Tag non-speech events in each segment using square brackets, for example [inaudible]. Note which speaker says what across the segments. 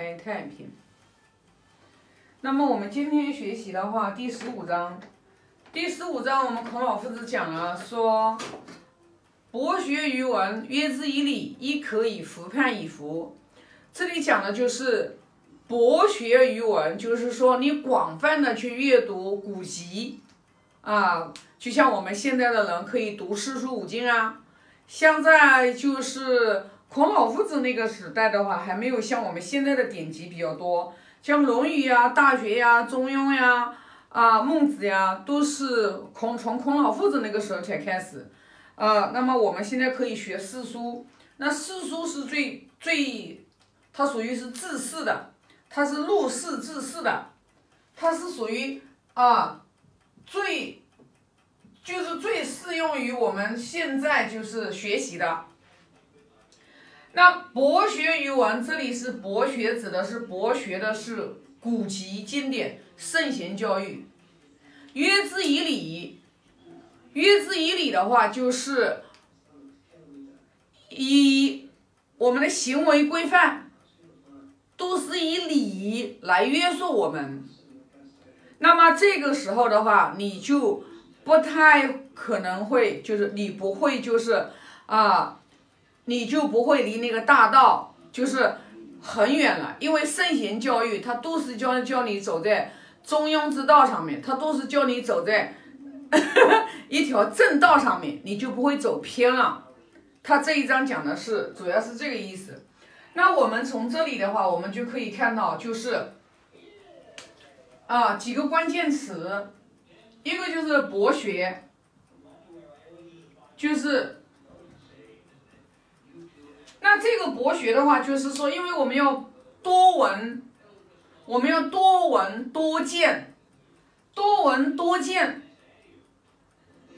Speaker 1: 开太平。那么我们今天学习的话，第十五章，第十五章我们孔老夫子讲了说，博学于文，约之以礼，亦可以服判以服。这里讲的就是博学于文，就是说你广泛的去阅读古籍啊，就像我们现在的人可以读四书五经啊。现在就是孔老夫子那个时代的话，还没有像我们现在的典籍比较多，像《论语》呀、《大学》呀、《中庸》呀、啊《孟子》呀，都是孔从孔老夫子那个时候才开始。呃，那么我们现在可以学四书，那四书是最最，它属于是治世的，它是入世治世的，它是属于啊最。就是最适用于我们现在就是学习的。那博学于文，这里是博学，指的是博学的是古籍经典、圣贤教育。约之以礼，约之以礼的话，就是以我们的行为规范，都是以礼来约束我们。那么这个时候的话，你就。不太可能会，就是你不会，就是啊，你就不会离那个大道就是很远了。因为圣贤教育，它都是教教你走在中庸之道上面，它都是教你走在 [laughs] 一条正道上面，你就不会走偏了。他这一章讲的是，主要是这个意思。那我们从这里的话，我们就可以看到，就是啊几个关键词。一个就是博学，就是，那这个博学的话，就是说，因为我们要多闻，我们要多闻多见，多闻多见，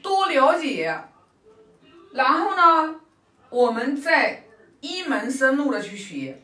Speaker 1: 多了解，然后呢，我们再一门深入的去学，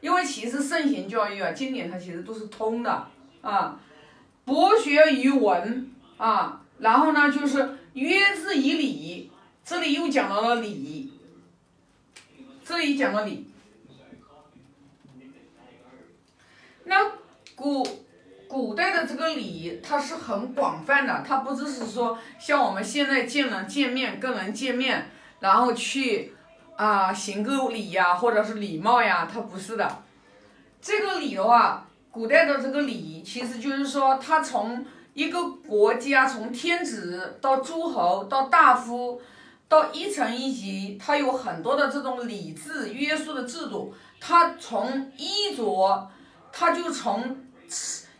Speaker 1: 因为其实圣贤教育啊，经典它其实都是通的啊。博学于文啊，然后呢，就是约之以礼，这里又讲到了礼，这里讲了礼。那古古代的这个礼，它是很广泛的，它不只是说像我们现在见人见面跟人见面，然后去啊行个礼呀，或者是礼貌呀，它不是的。这个礼的话。古代的这个礼，其实就是说，它从一个国家，从天子到诸侯到大夫，到一层一级，它有很多的这种礼制约束的制度。它从衣着，它就从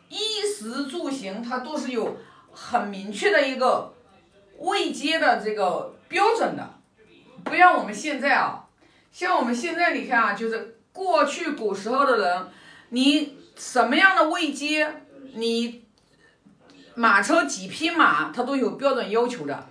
Speaker 1: 衣食住行，它都是有很明确的一个位阶的这个标准的。不像我们现在啊，像我们现在你看啊，就是过去古时候的人，你。什么样的位阶，你马车几匹马，它都有标准要求的。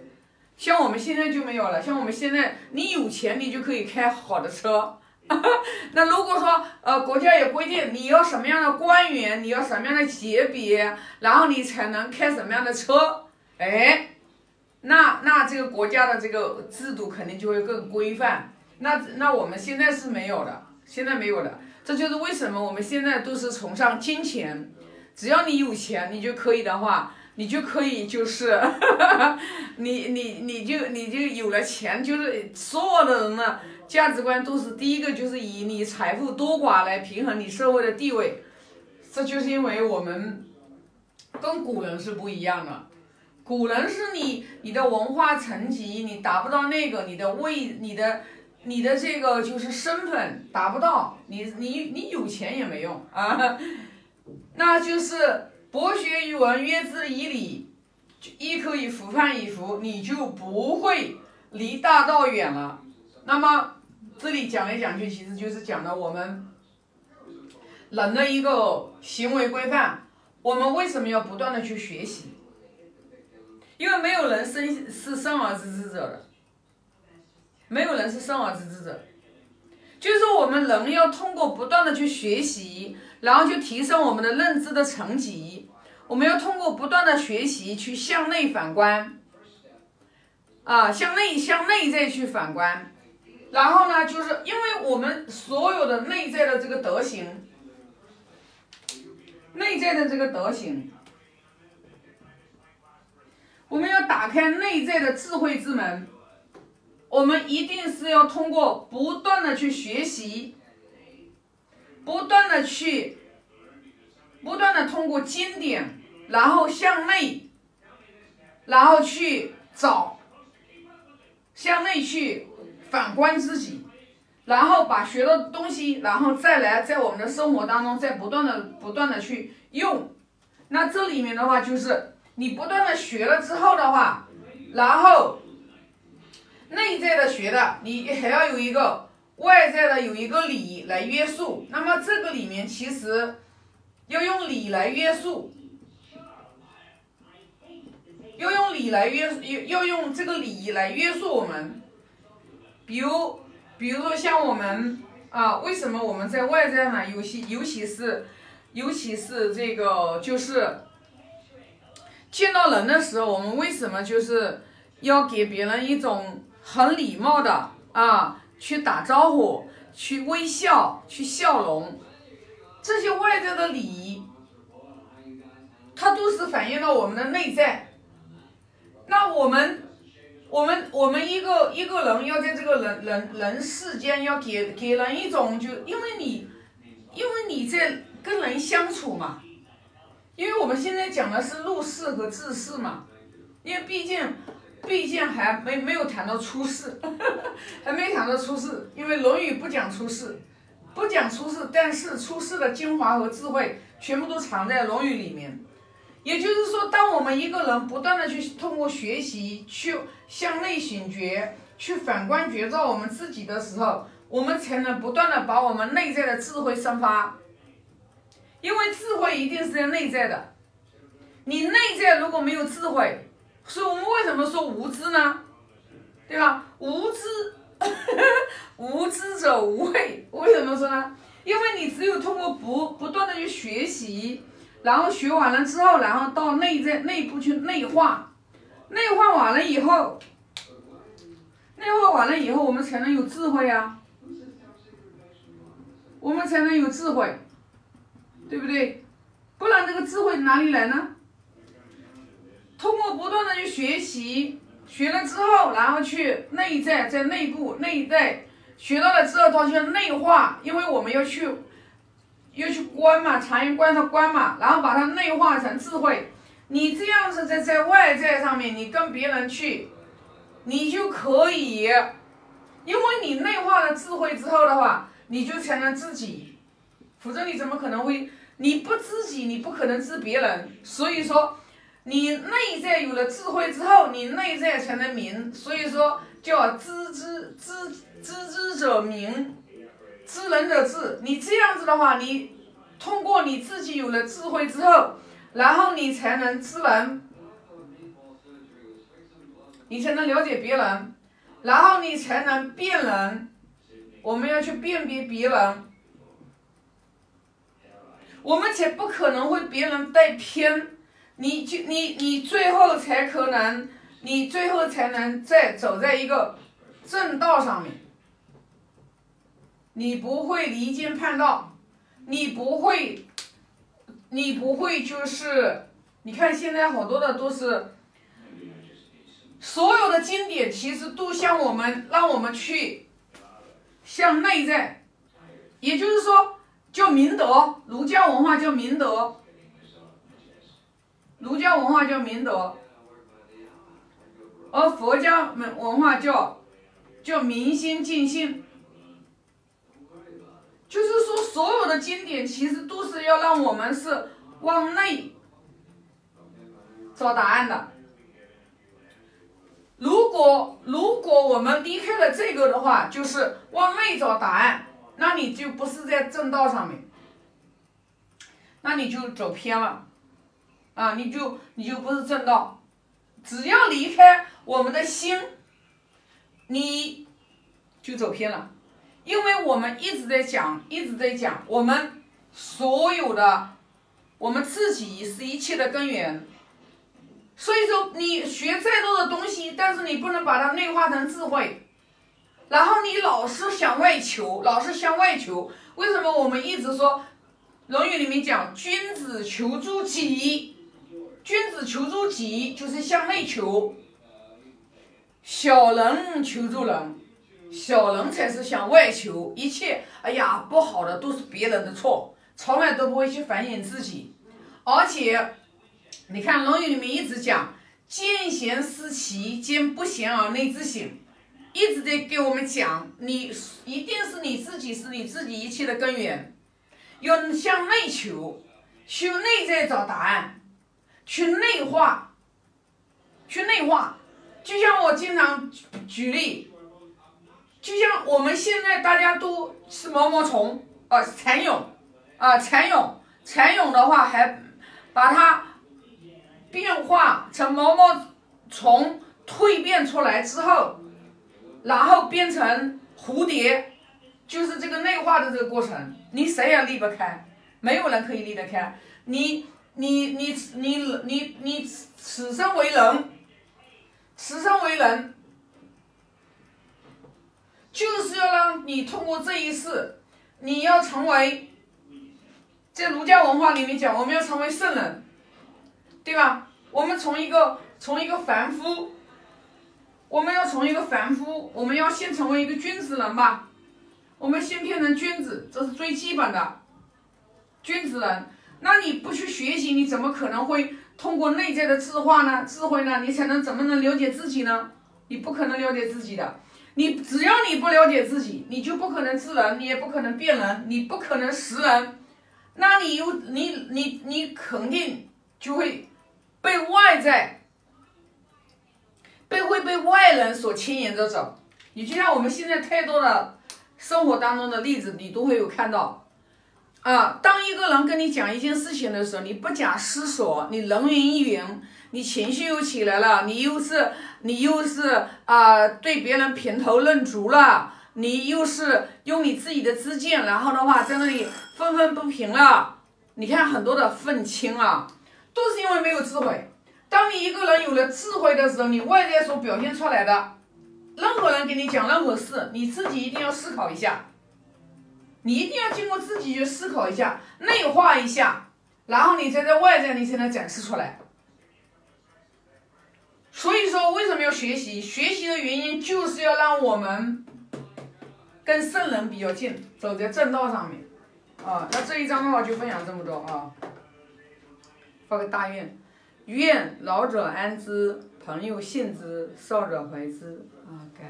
Speaker 1: 像我们现在就没有了。像我们现在，你有钱，你就可以开好的车。[laughs] 那如果说，呃，国家也规定你要什么样的官员，你要什么样的级别，然后你才能开什么样的车，哎，那那这个国家的这个制度肯定就会更规范。那那我们现在是没有的，现在没有的。这就是为什么我们现在都是崇尚金钱，只要你有钱，你就可以的话，你就可以就是，[laughs] 你你你就你就有了钱，就是所有的人呢价值观都是第一个就是以你财富多寡来平衡你社会的地位，这就是因为我们跟古人是不一样的，古人是你你的文化层级你达不到那个你的位你的。你的这个就是身份达不到，你你你有钱也没用啊，[laughs] 那就是博学于文，约之以礼，亦可以服判以服，你就不会离大道远了。那么这里讲来讲去，其实就是讲的我们人的一个行为规范。我们为什么要不断的去学习？因为没有人生是生而知之者的。没有人是生而知之者，就是我们人要通过不断的去学习，然后去提升我们的认知的层级。我们要通过不断的学习去向内反观，啊，向内向内在去反观。然后呢，就是因为我们所有的内在的这个德行，内在的这个德行，我们要打开内在的智慧之门。我们一定是要通过不断的去学习，不断的去，不断的通过经典，然后向内，然后去找，向内去反观自己，然后把学到的东西，然后再来在我们的生活当中再不断的不断的去用。那这里面的话就是你不断的学了之后的话，然后。在的学的，你还要有一个外在的有一个理来约束。那么这个里面其实要用理来约束，要用理来约要要用这个理来约束我们。比如，比如说像我们啊，为什么我们在外在呢？尤其尤其是尤其是这个就是见到人的时候，我们为什么就是要给别人一种。很礼貌的啊，去打招呼，去微笑，去笑容，这些外在的礼仪，它都是反映到我们的内在。那我们，我们，我们一个一个人要在这个人人人世间，要给给人一种就，因为你，因为你在跟人相处嘛，因为我们现在讲的是入世和治世嘛，因为毕竟。毕竟还没没有谈到出世，[laughs] 还没谈到出世，因为《论语》不讲出世，不讲出世，但是出世的精华和智慧全部都藏在《论语》里面。也就是说，当我们一个人不断的去通过学习，去向内醒觉，去反观觉照我们自己的时候，我们才能不断的把我们内在的智慧生发。因为智慧一定是在内在的，你内在如果没有智慧。所以我们为什么说无知呢？对吧？无知，[laughs] 无知者无畏。为什么说呢？因为你只有通过不不断的去学习，然后学完了之后，然后到内在内部去内化，内化完了以后，内化完了以后，我们才能有智慧啊，我们才能有智慧，对不对？不然这个智慧哪里来呢？通过不断的去学习，学了之后，然后去内在，在内部内在学到了之后，它去内化，因为我们要去要去观嘛，察言观色观嘛，然后把它内化成智慧。你这样子在在外在上面，你跟别人去，你就可以，因为你内化了智慧之后的话，你就才能自己，否则你怎么可能会？你不知己，你不可能知别人。所以说。你内在有了智慧之后，你内在才能明，所以说叫知之知知之者明，知人者智。你这样子的话，你通过你自己有了智慧之后，然后你才能知人，你才能了解别人，然后你才能辨人。我们要去辨别别人，我们才不可能会别人带偏。你就你你最后才可能，你最后才能在走在一个正道上面。你不会离经叛道，你不会，你不会就是，你看现在好多的都是，所有的经典其实都向我们让我们去向内在，也就是说叫明德，儒家文化叫明德。儒家文化叫明德，而佛家文文化叫叫明心静心。就是说，所有的经典其实都是要让我们是往内找答案的。如果如果我们离开了这个的话，就是往内找答案，那你就不是在正道上面，那你就走偏了。啊，你就你就不是正道，只要离开我们的心，你就走偏了，因为我们一直在讲，一直在讲，我们所有的，我们自己是一切的根源，所以说你学再多的东西，但是你不能把它内化成智慧，然后你老是向外求，老是向外求，为什么我们一直说？论语》里面讲，君子求诸己，君子求诸己就是向内求，小人求助人，小人才是向外求。一切，哎呀，不好的都是别人的错，从来都不会去反省自己。而且，你看《论语》里面一直讲“见贤思齐，见不贤而内自省”，一直在给我们讲，你一定是你自己是你自己一切的根源，要向内求，去内在找答案，去内化，去内化。就像我经常举例，就像我们现在大家都是毛毛虫啊，蚕蛹啊，蚕蛹，蚕蛹的话还把它变化成毛毛虫蜕变出来之后，然后变成蝴蝶，就是这个内化的这个过程，你谁也离不开，没有人可以离得开。你你你你你你此生为人。此生为人，就是要让你通过这一世，你要成为，在儒家文化里面讲，我们要成为圣人，对吧？我们从一个从一个凡夫，我们要从一个凡夫，我们要先成为一个君子人吧，我们先变成君子，这是最基本的，君子人。那你不去学习，你怎么可能会？通过内在的智化呢，智慧呢，你才能怎么能了解自己呢？你不可能了解自己的，你只要你不了解自己，你就不可能知人，你也不可能辨人，你不可能识人，那你有你你你肯定就会被外在，被会被外人所牵引着走。你就像我们现在太多的生活当中的例子，你都会有看到。啊，当一个人跟你讲一件事情的时候，你不假思索，你人云亦云，你情绪又起来了，你又是你又是啊，对别人评头论足了，你又是用你自己的知见，然后的话在那里愤愤不平了。你看很多的愤青啊，都是因为没有智慧。当你一个人有了智慧的时候，你外在所表现出来的，任何人给你讲任何事，你自己一定要思考一下。你一定要经过自己去思考一下，内化一下，然后你再在外在你才能展示出来。所以说，为什么要学习？学习的原因就是要让我们跟圣人比较近，走在正道上面。啊，那这一章的话就分享这么多啊。发个大愿，愿老者安之，朋友信之，少者怀之。啊，感。